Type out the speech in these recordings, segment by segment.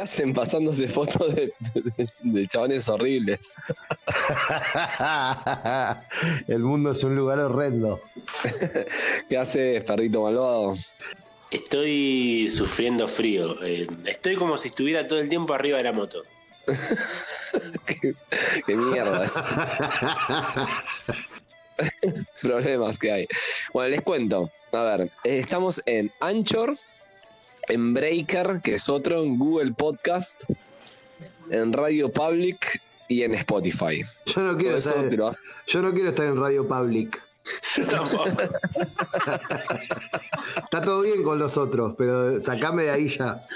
hacen pasándose fotos de, de- de chabones horribles? El mundo es un lugar horrendo. ¿Qué haces, perrito malvado? Estoy sufriendo frío. eh, estoy como si estuviera todo el tiempo arriba de la moto. ¿Qué, qué mierda es? Problemas que hay. Bueno, les cuento. A ver, eh, estamos en Anchor, en Breaker, que es otro, en Google Podcast, en Radio Public y en Spotify. Yo no quiero, eso estar, lo yo no quiero estar en Radio Public. Yo tampoco. Está todo bien con los otros, pero sacame de ahí ya.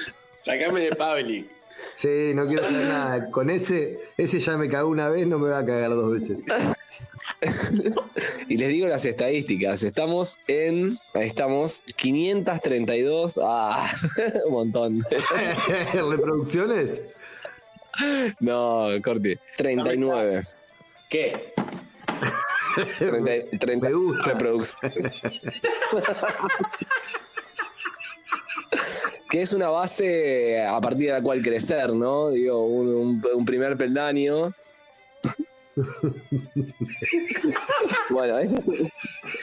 Sacame de Public. Sí, no quiero hacer nada. Con ese, ese ya me cagó una vez, no me va a cagar dos veces. Y les digo las estadísticas. Estamos en. Ahí estamos. 532. Ah, un montón. ¿Reproducciones? No, corte. 39. ¿Qué? 30, 30 Me gusta. reproducciones. que es una base a partir de la cual crecer, ¿no? Digo, un, un- un primer peldaño. bueno, esas,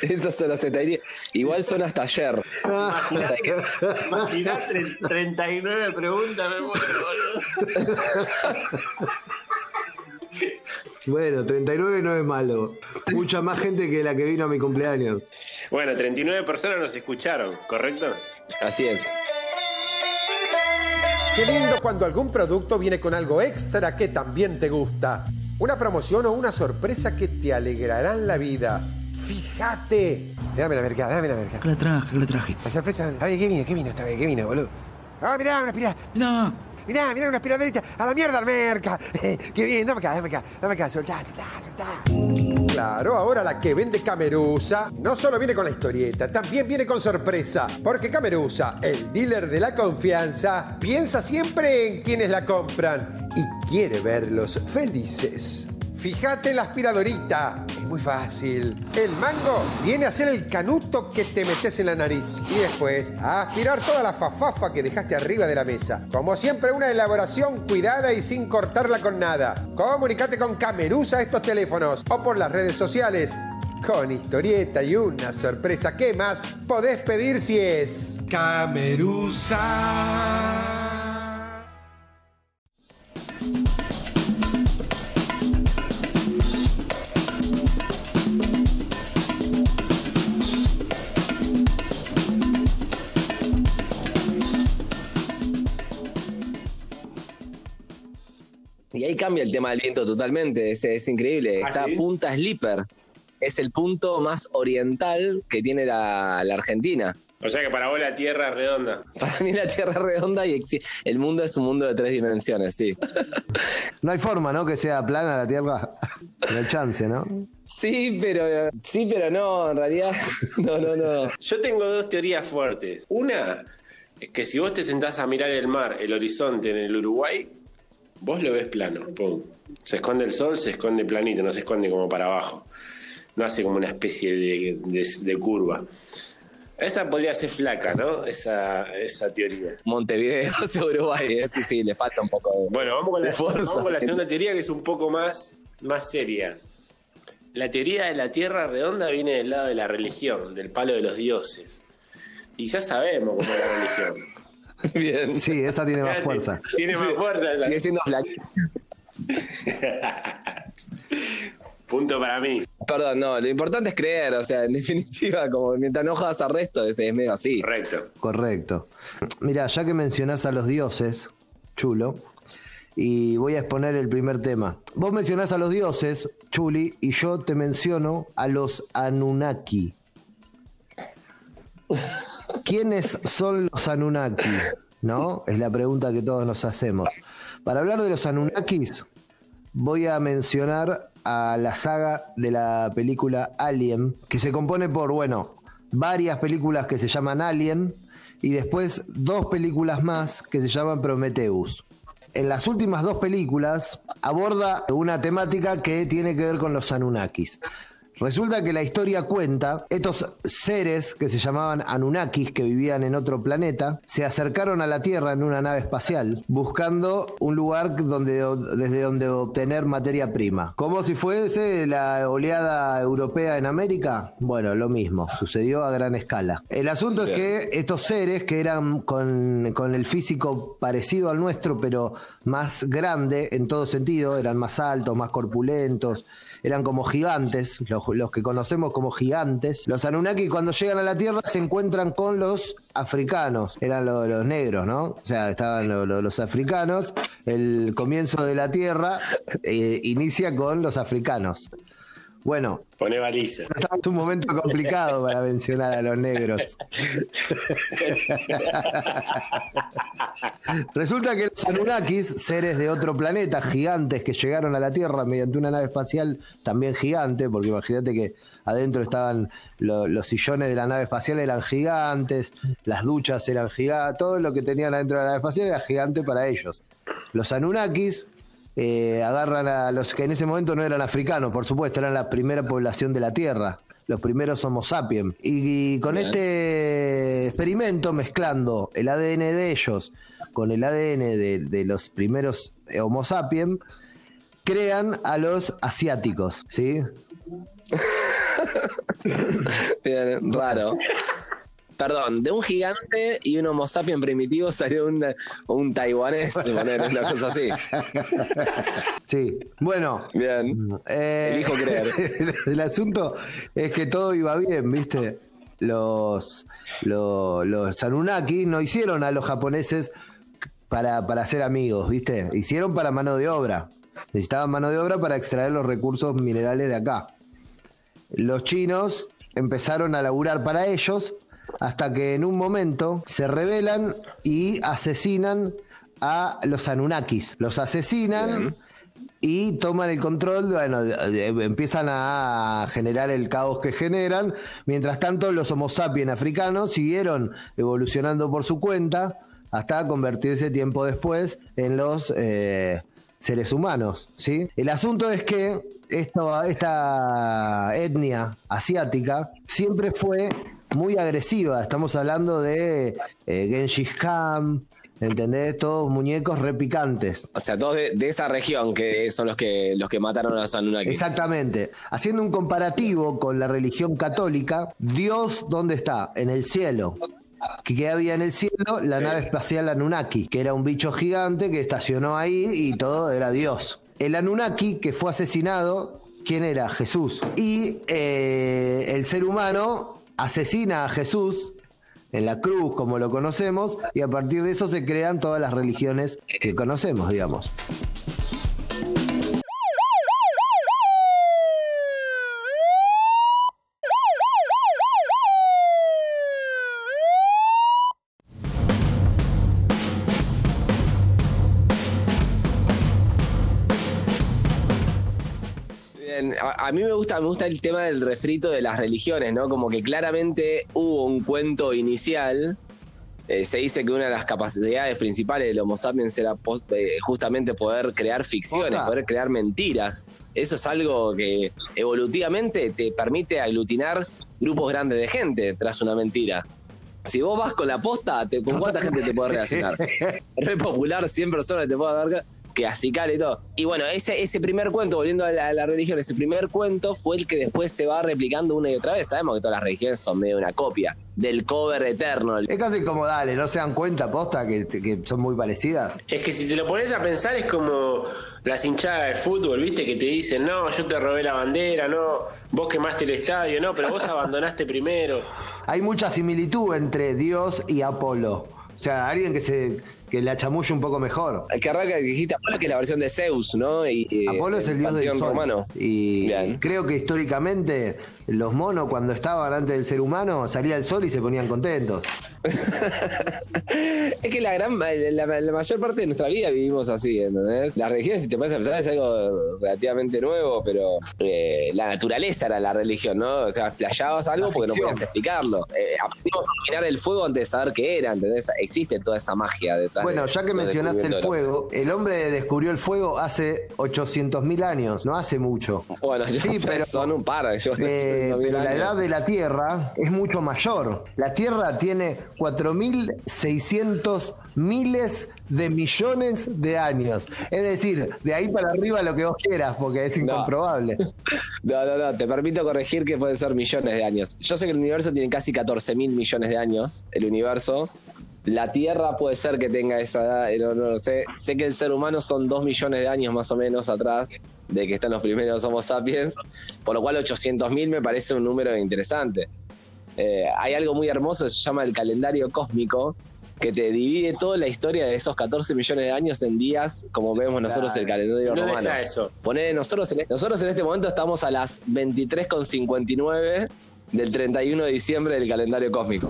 esas son las estadísticas. Igual son hasta ayer. O sea que- Imaginá tre- 39 preguntas, me muero. Bueno, 39 no es malo. Mucha más gente que la que vino a mi cumpleaños. Bueno, 39 personas nos escucharon, ¿correcto? así es. Qué lindo cuando algún producto viene con algo extra que también te gusta. Una promoción o una sorpresa que te alegrarán la vida. Fíjate. Dame la mercada, dame la mercada. ¿Qué le traje? ¿Qué le traje? La sorpresa. A ver, ¿qué vino? ¿Qué vino esta vez? ¿Qué vino, boludo? Ah, mirá, una aspiradora. No. Mirá, mirá, una aspiradorita. A la mierda, al merca. Qué bien, dame acá, dame acá, dame acá. Soltá, soltá, soltá. Claro, ahora la que vende Camerusa no solo viene con la historieta, también viene con sorpresa. Porque Camerusa, el dealer de la confianza, piensa siempre en quienes la compran quiere verlos felices. Fíjate la aspiradorita, es muy fácil. El mango viene a ser el canuto que te metes en la nariz y después a aspirar toda la fafafa que dejaste arriba de la mesa. Como siempre, una elaboración cuidada y sin cortarla con nada. Comunicate con Camerusa a estos teléfonos o por las redes sociales. Con historieta y una sorpresa, ¿qué más podés pedir si es Camerusa? Y ahí cambia el tema del viento totalmente. Es, es increíble. ¿Ah, Está sí? Punta Slipper. Es el punto más oriental que tiene la, la Argentina. O sea que para vos la Tierra es redonda. Para mí la Tierra es redonda y el mundo es un mundo de tres dimensiones, sí. No hay forma, ¿no? Que sea plana la Tierra. No hay chance, ¿no? Sí, pero sí, pero no, en realidad. No, no, no. Yo tengo dos teorías fuertes. Una es que si vos te sentás a mirar el mar, el horizonte en el Uruguay, vos lo ves plano. Pum. Se esconde el sol, se esconde planito, no se esconde como para abajo. No hace como una especie de, de- de curva. Esa podría ser flaca, ¿no? Esa, esa teoría. Montevideo, es Uruguay, eh, sí, sí, le falta un poco de. Bueno, vamos con la, de fuerza. vamos con la segunda teoría que es un poco más, más seria. La teoría de la Tierra redonda viene del lado de la religión, del palo de los dioses. Y ya sabemos cómo es la religión. Bien. Sí, esa tiene más fuerza. Tiene más fuerza. esa. Sigue siendo flaquito. Punto para mí. Perdón, no, lo importante es creer, o sea, en definitiva, como mientras no jodas al resto, es, es medio así. Correcto. Correcto. Mira, ya que mencionás a los dioses, chulo. Y voy a exponer el primer tema. Vos mencionás a los dioses, Chuli, y yo te menciono a los Anunnaki. ¿Quiénes son los Anunnaki? ¿No? Es la pregunta que todos nos hacemos. Para hablar de los Anunnakis, voy a mencionar a la saga de la película Alien, que se compone por, bueno, varias películas que se llaman Alien y después dos películas más que se llaman Prometheus. En las últimas dos películas aborda una temática que tiene que ver con los Anunnakis. Resulta que la historia cuenta, estos seres que se llamaban Anunnakis, que vivían en otro planeta, se acercaron a la Tierra en una nave espacial, buscando un lugar donde, desde donde obtener materia prima. Como si fuese la oleada europea en América. Bueno, lo mismo, sucedió a gran escala. El asunto es que estos seres, que eran con, con el físico parecido al nuestro, pero más grande en todo sentido, eran más altos, más corpulentos, eran como gigantes, los, los que conocemos como gigantes. Los Anunnaki cuando llegan a la Tierra se encuentran con los africanos, eran lo- los negros, ¿no? O sea, estaban lo- lo- los africanos. El comienzo de la Tierra eh, inicia con los africanos. Bueno, Pone baliza. es un momento complicado para mencionar a los negros. Resulta que los Anunnakis, seres de otro planeta, gigantes que llegaron a la Tierra mediante una nave espacial también gigante, porque imagínate que adentro estaban lo- los sillones de la nave espacial eran gigantes, las duchas eran gigantes, todo lo que tenían adentro de la nave espacial era gigante para ellos. Los Anunnakis eh, agarran a los que en ese momento no eran africanos, por supuesto, eran la primera población de la Tierra, los primeros Homo sapiens. Y, con Bien. este experimento, mezclando el ADN de ellos con el ADN de, de los primeros eh, Homo sapiens, crean a los asiáticos, ¿sí? Bien, raro. Perdón, de un gigante y un homo sapien primitivo salió un, un taiwanés, poner una cosa así. Sí. Bueno, Bien. Eh, Elijo creer. el asunto es que todo iba bien, ¿viste? Los, los, los Anunnaki no hicieron a los japoneses para, para ser amigos, ¿viste? Hicieron para mano de obra. Necesitaban mano de obra para extraer los recursos minerales de acá. Los chinos empezaron a laburar para ellos hasta que en un momento se rebelan y asesinan a los Anunnakis. Los asesinan y toman el control, bueno, empiezan a generar el caos que generan. Mientras tanto, los Homo sapiens africanos siguieron evolucionando por su cuenta hasta convertirse tiempo después en los eh, seres humanos. ¿sí? El asunto es que esto, esta etnia asiática siempre fue muy agresiva. Estamos hablando de eh, Genghis Khan, ¿entendés? Todos muñecos repicantes. O sea, todos de, de esa región que son los que los que mataron a los Anunnaki. Exactamente. Haciendo un comparativo con la religión católica, Dios, ¿dónde está? En el cielo. ¿Qué había en el cielo? La nave espacial Anunnaki, que era un bicho gigante que estacionó ahí y todo era Dios. El Anunnaki que fue asesinado, ¿quién era? Jesús. Y eh, el ser humano asesina a Jesús en la cruz, como lo conocemos, y a partir de eso se crean todas las religiones que conocemos, digamos. Bien, a, a mí me gusta, me gusta el tema del refrito de las religiones, ¿no? Como que claramente hubo un cuento inicial. Eh, se dice que una de las capacidades principales del Homo sapiens era eh, justamente poder crear ficciones, poder crear mentiras. Eso es algo que evolutivamente te permite aglutinar grupos grandes de gente tras una mentira. Si vos vas con la posta, te- ¿con cuánta gente te puedes relacionar? Re popular, 100 personas te puedo dar que acicala y todo. Y bueno, ese, ese primer cuento, volviendo a la, a la religión, ese primer cuento fue el que después se va replicando una y otra vez. Sabemos que todas las religiones son medio una copia del cover eterno. Es casi como, dale, no se dan cuenta, posta, que, que son muy parecidas. Es que si te lo pones a pensar es como las hinchadas de fútbol, ¿viste? Que te dicen, no, yo te robé la bandera, no, vos quemaste el estadio, no, pero vos abandonaste primero. Hay mucha similitud entre Dios y Apolo. O sea, alguien que se que la chamulle un poco mejor. El que arranca dijiste Apolo, que es la versión de Zeus, ¿no? Y, Apolo es el dios del sol. romano. Y Bien. creo que históricamente los monos cuando estaban antes del ser humano salía el sol y se ponían contentos. Es que la gran la, la mayor parte de nuestra vida vivimos así, ¿entendés? Las religiones, si te puedes pensar, es algo relativamente nuevo, pero eh, la naturaleza era la religión, ¿no? O sea, flasheabas algo La porque no podías explicarlo. Eh, aprendimos a dominar el fuego antes de saber qué era, ¿entendés? Existe toda esa magia detrás. Bueno, de- ya que mencionaste el fuego, el hombre descubrió el fuego hace 800.000 años, no hace mucho. Bueno, yo Sí, sé, pero- son un par. Yo, Eh, la edad de la Tierra es mucho mayor. La Tierra tiene 4.600 miles de millones de años. Es decir, de ahí para arriba lo que vos quieras, porque es No. incomprobable. No, no, no, te permito corregir que pueden ser millones de años. Yo sé que el universo tiene casi 14 mil millones de años, el universo. La Tierra puede ser que tenga esa edad, eh, no, no lo sé. Sé que el ser humano son 2 millones de años más o menos atrás de que están los primeros Homo sapiens, por lo cual 800 mil me parece un número interesante. Eh, hay algo muy hermoso, se llama el calendario cósmico, que te divide toda la historia de esos 14 millones de años en días, como vemos nosotros el calendario ¿Dónde romano. está eso? Poner nosotros en, nosotros en este momento estamos a las 23.59 del 31 de diciembre del calendario cósmico.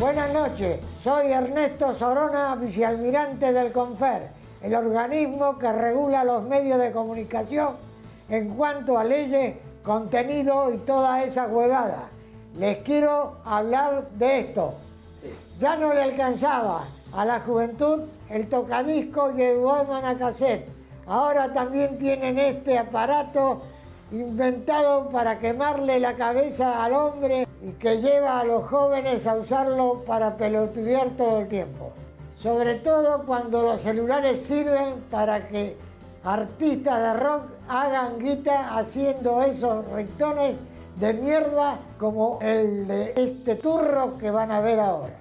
Buenas noches, soy Ernesto Sorona, vicealmirante del CONFER, el organismo que regula los medios de comunicación en cuanto a leyes, contenido y toda esa huevada. Les quiero hablar de esto. Ya no le alcanzaba a la juventud el tocadisco y el Walkman. Ahora también tienen este aparato inventado para quemarle la cabeza al hombre y que lleva a los jóvenes a usarlo para pelotudear todo el tiempo. Sobre todo cuando los celulares sirven para que artistas de rock hagan guita haciendo esos ringtones de mierda como el de este turro que van a ver ahora.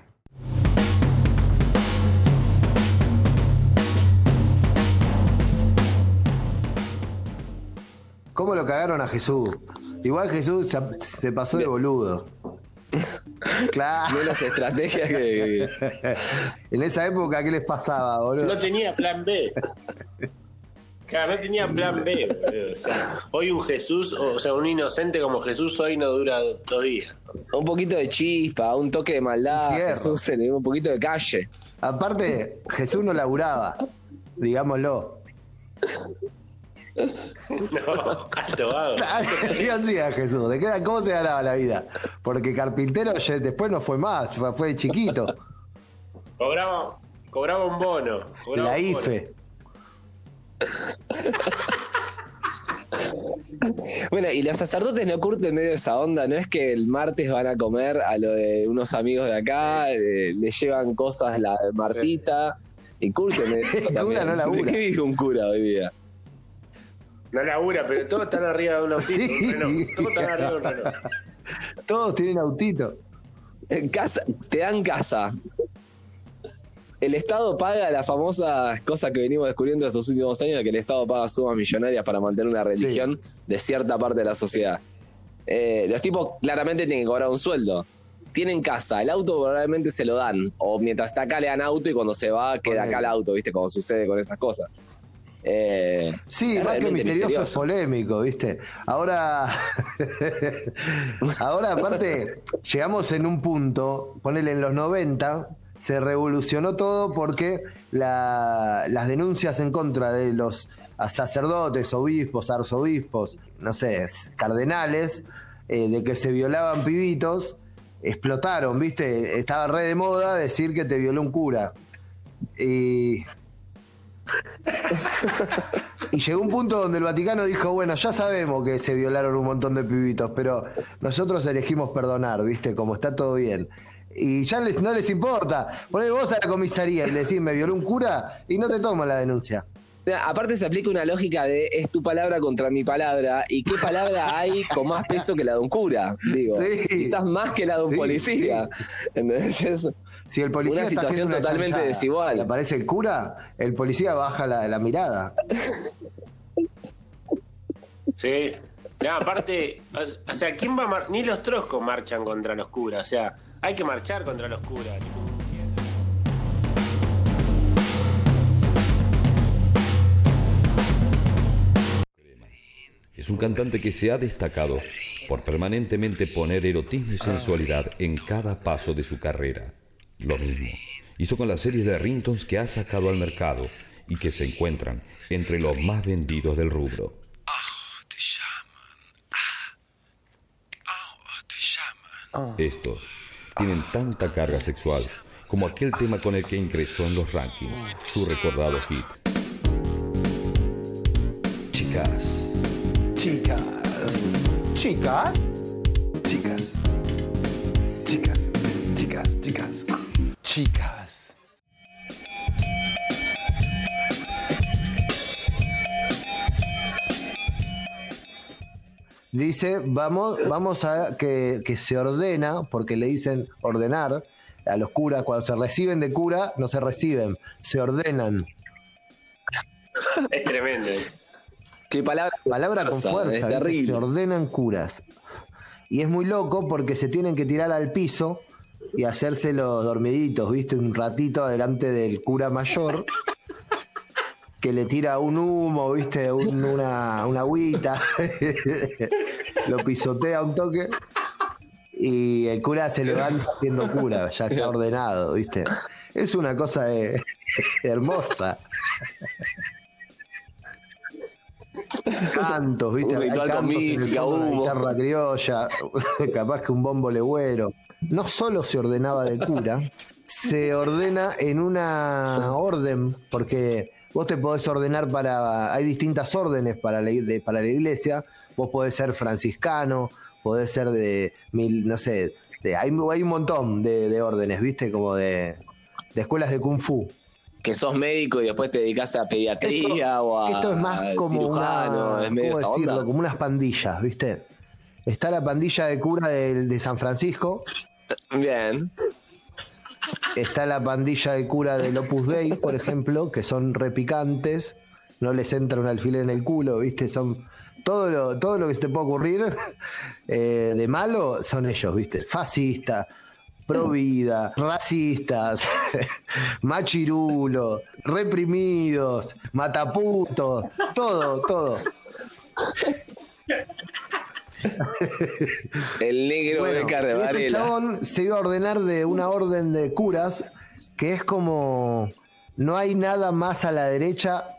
¿Cómo lo cagaron a Jesús? Igual Jesús se, se pasó de boludo. Claro. Menos estrategias que. En esa época, ¿qué les pasaba, boludo? No tenía plan B. Claro, no tenía plan B. O sea, hoy un Jesús, o sea, un inocente como Jesús hoy no dura dos días. Un poquito de chispa, un toque de maldad, Fierro. Jesús, un poquito de calle. Aparte, Jesús no laburaba, digámoslo. No, alto vago. ¿Qué hacía Jesús? ¿De qué, ¿Cómo se ganaba la vida? Porque carpintero ya después no fue más, fue fue de chiquito. Cobraba, cobraba un bono. cobraba La un bono. IFE. Bueno, y los sacerdotes no curten medio esa onda, no es que el martes van a comer a lo de unos amigos de acá, eh, le llevan cosas la Martita y curten eso cura también. no labura. ¿De qué vive un cura hoy día? No labura, pero todos están arriba de un autito, Sí. un. Todos están arriba de un Renault. Todos tienen autito. En casa, te dan casa. El Estado paga las famosas cosas que venimos descubriendo estos últimos años, de que el Estado paga sumas millonarias para mantener una religión de cierta parte de la sociedad. Eh, los tipos claramente tienen que cobrar un sueldo. Tienen casa, el auto probablemente se lo dan. O mientras está acá le dan auto y cuando se va queda acá el auto, ¿viste? Como sucede con esas cosas. Eh, Sí, más que realmente misterioso, es misterioso. polémico, ¿viste? Ahora, ahora aparte, llegamos en un punto, ponele en los 90, se revolucionó todo porque la- las denuncias en contra de los sacerdotes, obispos, arzobispos, no sé, cardenales, eh, de que se violaban pibitos, explotaron, ¿viste? Estaba re de moda decir que te violó un cura. Y y llegó un punto donde el Vaticano dijo, bueno, ya sabemos que se violaron un montón de pibitos, pero nosotros elegimos perdonar, ¿viste? Como está todo bien. Y ya les, no les importa. Poné vos a la comisaría y le decís, me violó un cura y no te toman la denuncia. Aparte se aplica una lógica de es tu palabra contra mi palabra y qué palabra hay con más peso que la de un cura, digo, Sí. quizás más que la de un Sí, policía. ¿Entendés? Es- Si el policía Una está situación una totalmente chanchada desigual. y aparece el cura, el policía baja la, la mirada. Sí. No, aparte, o- o sea, ¿quién va a mar- Ni los troscos marchan contra los curas. O sea, hay que marchar contra los curas. Es un cantante que se ha destacado por permanentemente poner erotismo y sensualidad en cada paso de su carrera. Lo mismo hizo con las series de ringtones que ha sacado al mercado y que se encuentran entre los más vendidos del rubro. Estos tienen tanta carga sexual como aquel tema con el que ingresó en los rankings, su recordado hit. Chicas. Chicas. Chicas. Chicas. Chicas. Chicas. Chicas. Chicas. Dice, vamos, vamos a que, que se ordena, porque le dicen ordenar a los curas, cuando se reciben de cura, no se reciben, se ordenan. Es tremendo. Qué palabra. Palabra con fuerza, fuerza, Es ¿viste? terrible. se ordenan curas. Y es muy loco porque se tienen que tirar al piso y hacerse los dormiditos, ¿viste? Un ratito delante del cura mayor que le tira un humo, ¿viste? Un- una, una agüita, lo pisotea un toque y el cura se levanta siendo cura, ya está ordenado, ¿viste? Es una cosa de- hermosa. Cantos, ¿viste? Un ritual con mística, guitarra criolla, capaz que un bombo legüero. No solo se ordenaba de cura, se ordena en una orden, porque vos te podés ordenar para. Hay distintas órdenes para la, de- para la iglesia. Vos podés ser franciscano, podés ser de. mil- no sé, de- hay, hay un montón de, de órdenes, ¿viste? Como de, de escuelas de kung fu. Que sos médico y después te dedicas a pediatría o a. Esto es más como cirujano, una, es medio ¿cómo esa decirlo? onda. Como unas pandillas, ¿viste? Está la pandilla de cura del- de, San Francisco, Bien. está la pandilla de cura del Opus Dei, por ejemplo, que son repicantes, no les entra un alfiler en el culo, ¿viste? Son todo lo, todo lo que se te puede ocurrir eh, de malo son ellos, ¿viste? Fascistas, pro vida, racistas, machirulos, reprimidos, mataputos, todo, todo. El negro Bueno, de y este Varela. chabón se iba a ordenar de una orden de curas que es como no hay nada más a la derecha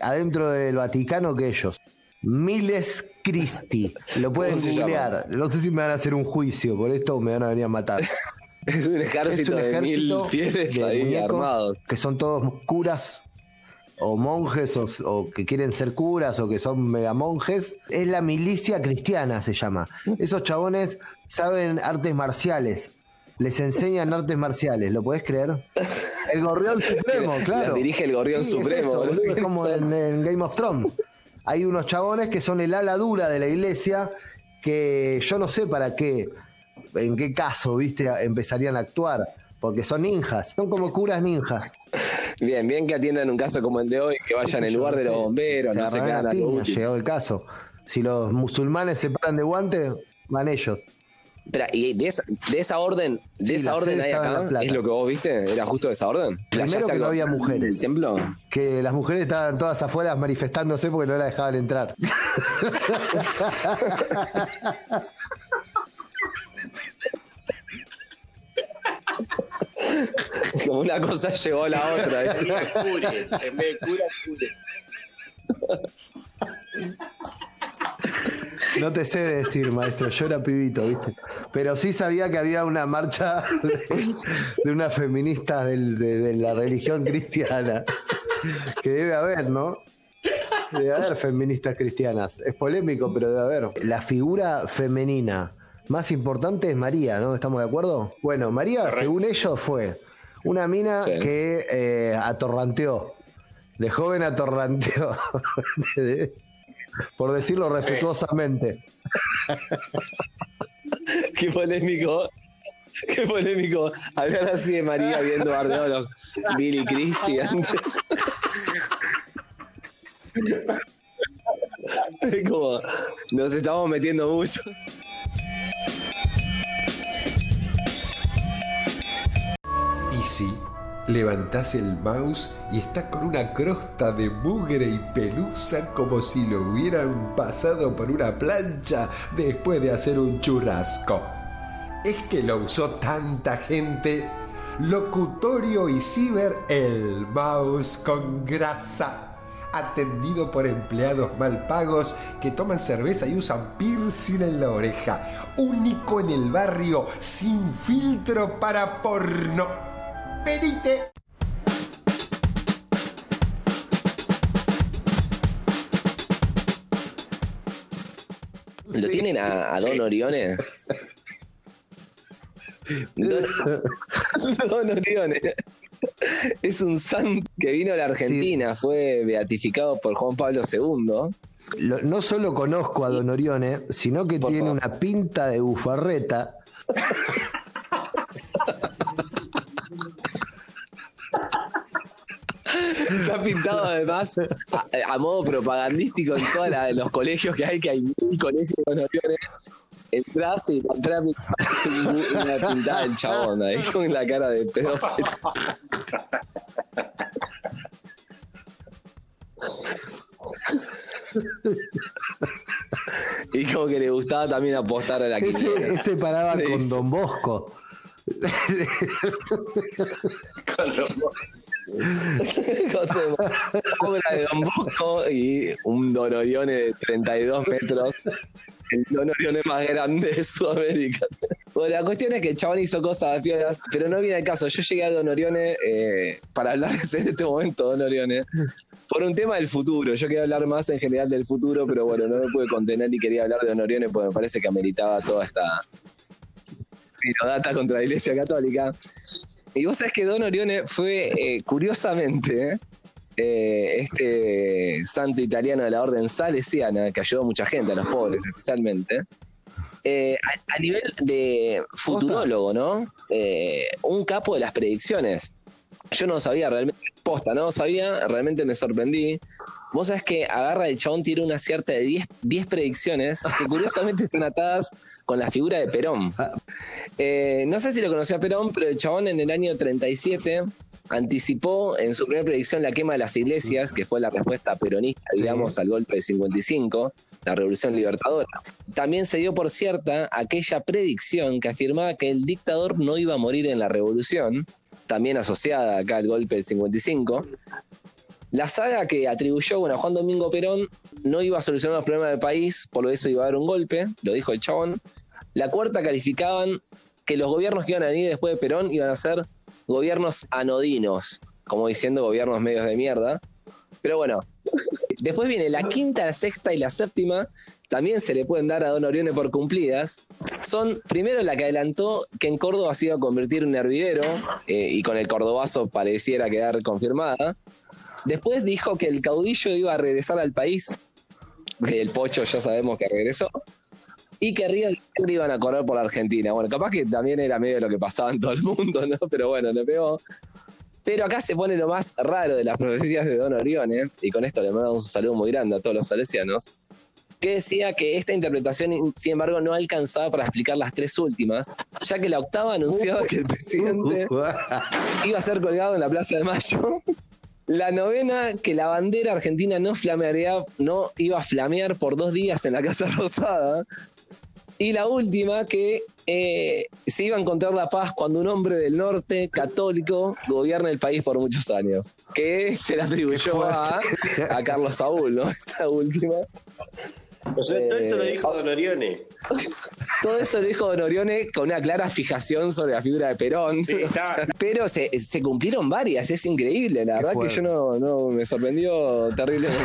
adentro del Vaticano que ellos. Miles Christi. Lo pueden ¿Cómo se googlear. No sé si me van a hacer un juicio por esto o me van a venir a matar. Es un ejército, es un de mil fieles de ahí armados. que son todos curas o monjes o, o que quieren ser curas o que son mega monjes. Es la milicia cristiana, se llama. Esos chabones saben artes marciales. Les enseñan artes marciales, ¿lo podés creer? El gorrión supremo, La claro. dirige el gorrión Sí, supremo, Es, eso, es como en, en Game of Thrones. Hay unos chabones que son el ala dura de la iglesia que yo no sé para qué, en qué caso, viste, empezarían a actuar. Porque son ninjas, son como curas ninjas. Bien, bien que atiendan un caso como el de hoy, que vayan en lugar de los bomberos, no se quedan a piña, llegado el caso. Si los musulmanes se paran de guante, van ellos. Espera, y de esa, de esa orden, de Sí, esa orden La acá, es lo que vos viste, era justo de esa orden. Primero ¿Playaste que no había mujeres. templo? Que las mujeres estaban todas afuera manifestándose porque no la dejaban entrar. Como una cosa llegó a la otra. en vez de cura, cure. No te sé decir, maestro, yo era pibito, ¿viste? Pero sí sabía que había una marcha de, de unas feministas del- de, de la religión cristiana. Que debe haber, ¿no? Debe haber feministas cristianas. Es polémico, pero debe haber. La figura femenina más importante es María, ¿no? ¿Estamos de acuerdo? Bueno, María, según ellos, fue una mina Sí. que eh, atorranteó. De joven atorranteó. Por decirlo respetuosamente. Qué polémico. Qué polémico. Hablar así de María viendo a Billy Christie antes. Es como, nos estamos metiendo mucho. Levantás el mouse y está con una crosta de mugre y pelusa como si lo hubieran pasado por una plancha después de hacer un churrasco. Es que lo usó tanta gente. Locutorio y ciber el mouse con grasa. Atendido por empleados mal pagos que toman cerveza y usan piercing en la oreja. Único en el barrio, sin filtro para porno. Pedite. ¿Lo tienen a, a Don Orione? Don, Don Orione. Es un santo que vino a la Argentina, fue beatificado por Juan Pablo II. Lo- no solo conozco a Don Orione, sino que Por tiene favor. una pinta de bufarreta. Está pintado además a, a modo propagandístico en todos los colegios que hay, que hay mil colegios con aviones. Entrás y encontrás una pintada del chabón ahí con la cara de pedófilo. Y como que le gustaba también apostar a la Ese, quiniela. ese paraba Sí, con. Don Bosco. Con obra de Don Bosco y un Don Orione de 32 metros. El Don Orione más grande de Sudamérica. Bueno, la cuestión es que el chabón hizo cosas fieras, pero no viene el caso. Yo llegué a Don Orione eh, para hablarles en este momento, Don Orione, por un tema del futuro. Yo quería hablar más en general del futuro, pero bueno, no me pude contener y quería hablar de Don Orione porque me parece que ameritaba toda esta data contra la Iglesia Católica. Y vos sabés que Don Orione fue, eh, curiosamente, eh, este santo italiano de la orden salesiana, que ayudó a mucha gente, a los pobres especialmente, eh, a, a nivel de futurólogo, ¿no? Un capo de las predicciones. Yo no sabía realmente, posta, no sabía, realmente me sorprendí. Vos sabés que agarra el chabón, tiene una cierta de 10 10 predicciones que curiosamente están atadas con la figura de Perón. Eh, no sé si lo conocía Perón, pero el chabón en el año 37 anticipó en su primera predicción la quema de las iglesias, que fue la respuesta peronista, digamos, al golpe de 55, la revolución libertadora. También se dio por cierta aquella predicción que afirmaba que el dictador no iba a morir en la revolución, también asociada acá al golpe del 55. La saga que atribuyó bueno, a Juan Domingo Perón no iba a solucionar los problemas del país, por lo eso iba a haber un golpe, lo dijo el chabón. La cuarta calificaban que los gobiernos que iban a venir después de Perón iban a ser gobiernos anodinos, como diciendo gobiernos medios de mierda. Pero bueno, después viene la quinta, la sexta y la séptima, también se le pueden dar a Don Orione por cumplidas. Son primero la que adelantó que en Córdoba se iba a convertir en un hervidero eh, y con el cordobazo pareciera quedar confirmada. Después dijo que el caudillo iba a regresar al país, que el pocho ya sabemos que regresó, y que Río iban a correr por la Argentina. Bueno, capaz que también era medio lo que pasaba en todo el mundo, ¿no? Pero bueno, le pegó. Pero acá se pone lo más raro de las profecías de Don Orione, y con esto le mandamos un saludo muy grande a todos los salesianos, que decía que esta interpretación, sin embargo, no alcanzaba para explicar las tres últimas, ya que la octava anunciaba que el presidente iba a ser colgado en la Plaza de Mayo. La novena, que la bandera argentina no flamearía, no iba a flamear por dos días en la Casa Rosada. Y la última, que eh, se iba a encontrar la paz cuando un hombre del norte, católico, gobierna el país por muchos años. Que se la atribuyó a, a Carlos Saúl, ¿no? Esta última. O sea, todo eso lo Eh, dijo Don Orione. Todo eso lo dijo Don Orione con una clara fijación sobre la figura de Perón. Sí, O está- sea, pero se, se cumplieron varias, es increíble. La verdad que yo no, no me sorprendió terriblemente.